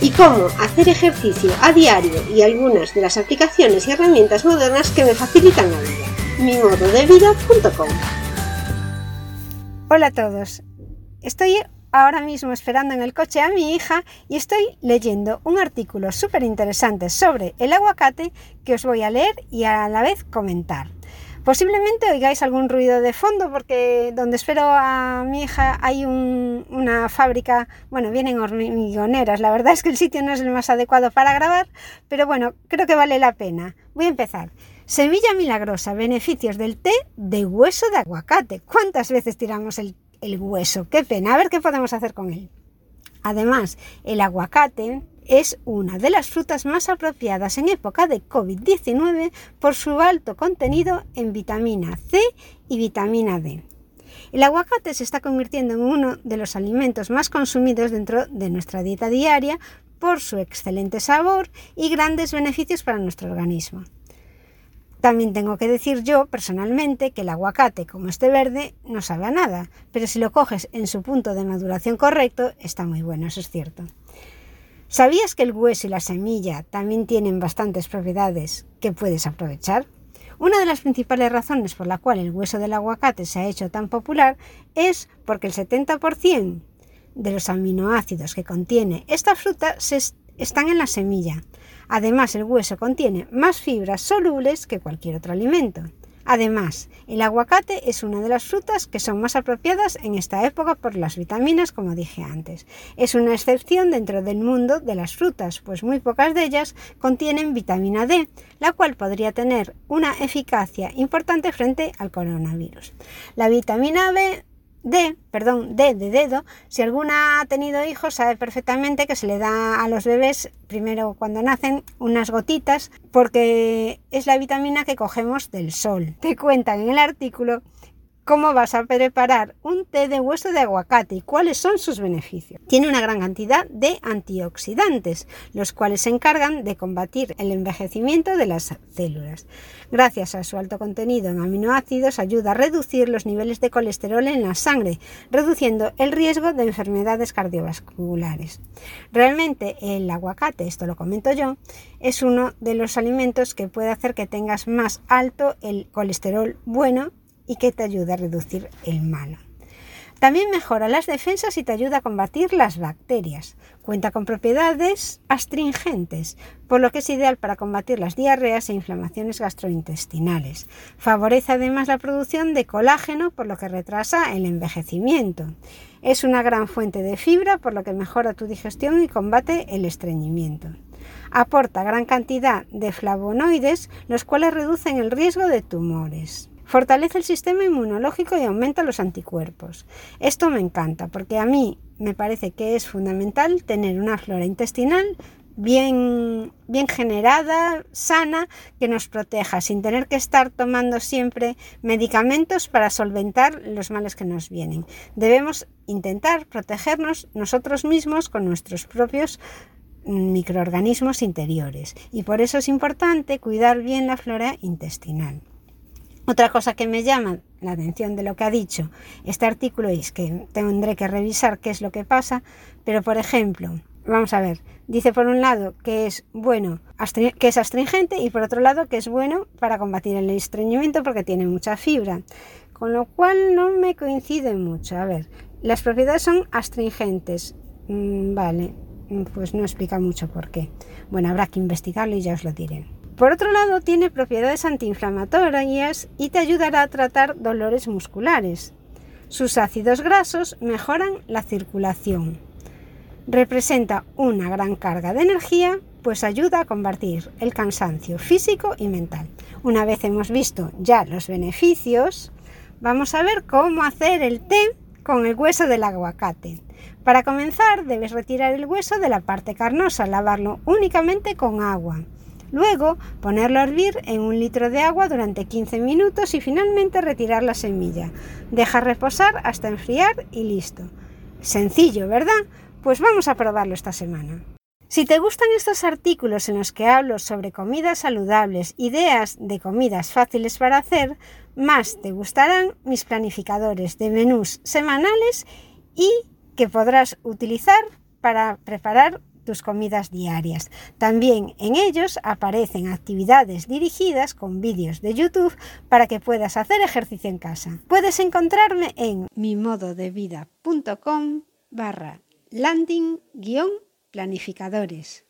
y cómo hacer ejercicio a diario y algunas de las aplicaciones y herramientas modernas que me facilitan la vida. mimododevida.com Hola a todos. Estoy ahora mismo esperando en el coche a mi hija y estoy leyendo un artículo súper interesante sobre el aguacate que os voy a leer y a la vez comentar. Posiblemente oigáis algún ruido de fondo porque donde espero a mi hija hay una fábrica, bueno, vienen hormigoneras, la verdad es que el sitio no es el más adecuado para grabar, pero bueno, creo que vale la pena. Voy a empezar. Semilla milagrosa, beneficios del té de hueso de aguacate. ¿Cuántas veces tiramos el, el hueso? Qué pena, a ver qué podemos hacer con él. Además, el aguacate es una de las frutas más apropiadas en época de COVID-19 por su alto contenido en vitamina C y vitamina D. El aguacate se está convirtiendo en uno de los alimentos más consumidos dentro de nuestra dieta diaria por su excelente sabor y grandes beneficios para nuestro organismo. También tengo que decir yo personalmente que el aguacate, como este verde, no sabe a nada, pero si lo coges en su punto de maduración correcto, está muy bueno, eso es cierto. ¿Sabías que el hueso y la semilla también tienen bastantes propiedades que puedes aprovechar? Una de las principales razones por la cual el hueso del aguacate se ha hecho tan popular es porque el 70% de los aminoácidos que contiene esta fruta están en la semilla. Además, el hueso contiene más fibras solubles que cualquier otro alimento. Además, el aguacate es una de las frutas que son más apropiadas en esta época por las vitaminas, como dije antes. Es una excepción dentro del mundo de las frutas, pues muy pocas de ellas contienen vitamina D, la cual podría tener una eficacia importante frente al coronavirus. La vitamina B D, perdón, D de dedo, si alguna ha tenido hijos sabe perfectamente que se le da a los bebés primero cuando nacen unas gotitas porque es la vitamina que cogemos del sol. Te cuentan en el artículo cómo vas a preparar un té de hueso de aguacate y cuáles son sus beneficios. Tiene una gran cantidad de antioxidantes, los cuales se encargan de combatir el envejecimiento de las células. Gracias a su alto contenido en aminoácidos ayuda a reducir los niveles de colesterol en la sangre, reduciendo el riesgo de enfermedades cardiovasculares. Realmente el aguacate, esto lo comento yo, es uno de los alimentos que puede hacer que tengas más alto el colesterol bueno y que te ayuda a reducir el malo. También mejora las defensas y te ayuda a combatir las bacterias. Cuenta con propiedades astringentes, por lo que es ideal para combatir las diarreas e inflamaciones gastrointestinales. Favorece además la producción de colágeno, por lo que retrasa el envejecimiento. Es una gran fuente de fibra, por lo que mejora tu digestión y combate el estreñimiento. Aporta gran cantidad de flavonoides, los cuales reducen el riesgo de tumores. Fortalece el sistema inmunológico y aumenta los anticuerpos. Esto me encanta porque a mí me parece que es fundamental tener una flora intestinal bien, bien generada, sana, que nos proteja, sin tener que estar tomando siempre medicamentos para solventar los males que nos vienen. Debemos intentar protegernos nosotros mismos con nuestros propios microorganismos interiores y por eso es importante cuidar bien la flora intestinal. Otra cosa que me llama la atención de lo que ha dicho este artículo es que tendré que revisar qué es lo que pasa, pero por ejemplo, vamos a ver, dice por un lado que es bueno, que es astringente y por otro lado que es bueno para combatir el estreñimiento porque tiene mucha fibra, con lo cual no me coincide mucho. A ver, las propiedades son astringentes, mm, vale, pues no explica mucho por qué. Bueno, habrá que investigarlo y ya os lo diré. Por otro lado, tiene propiedades antiinflamatorias y te ayudará a tratar dolores musculares. Sus ácidos grasos mejoran la circulación. Representa una gran carga de energía, pues ayuda a combatir el cansancio físico y mental. Una vez hemos visto ya los beneficios, vamos a ver cómo hacer el té con el hueso del aguacate. Para comenzar, debes retirar el hueso de la parte carnosa, lavarlo únicamente con agua. Luego, ponerlo a hervir en un litro de agua durante 15 minutos y finalmente retirar la semilla. Deja reposar hasta enfriar y listo. Sencillo, ¿verdad? Pues vamos a probarlo esta semana. Si te gustan estos artículos en los que hablo sobre comidas saludables, ideas de comidas fáciles para hacer, más te gustarán mis planificadores de menús semanales y que podrás utilizar para preparar tus comidas diarias. También en ellos aparecen actividades dirigidas con vídeos de YouTube para que puedas hacer ejercicio en casa. Puedes encontrarme en mimododevida.com barra landing-planificadores.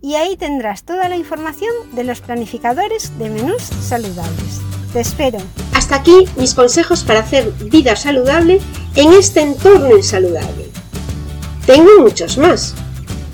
Y ahí tendrás toda la información de los planificadores de menús saludables. Te espero. Hasta aquí mis consejos para hacer vida saludable en este entorno insaludable. Tengo muchos más.